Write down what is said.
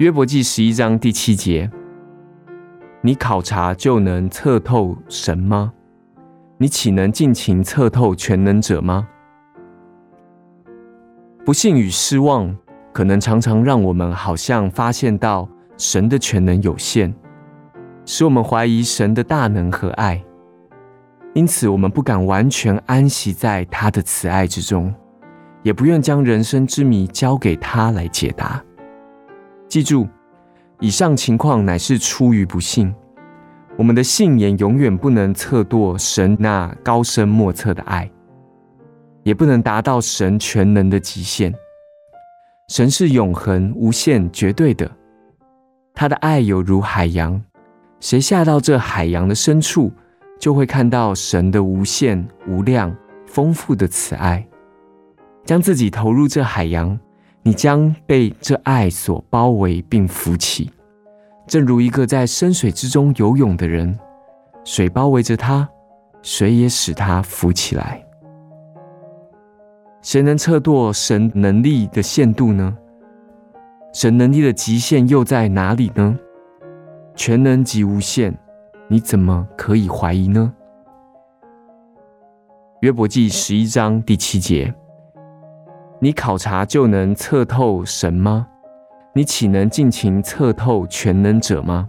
约伯记十一章第七节：你考察就能测透神吗？你岂能尽情测透全能者吗？不幸与失望，可能常常让我们好像发现到神的全能有限，使我们怀疑神的大能和爱。因此，我们不敢完全安息在他的慈爱之中，也不愿将人生之谜交给他来解答。记住，以上情况乃是出于不幸。我们的信言永远不能测度神那高深莫测的爱，也不能达到神全能的极限。神是永恒、无限、绝对的，他的爱有如海洋。谁下到这海洋的深处，就会看到神的无限、无量、丰富的慈爱。将自己投入这海洋，你将被这爱所包围并浮起。正如一个在深水之中游泳的人，水包围着他，水也使他浮起来。谁能测度神能力的限度呢？神能力的极限又在哪里呢？全能及无限，你怎么可以怀疑呢？约伯记十一章第七节：你考察就能测透神吗？你岂能尽情测透全能者吗？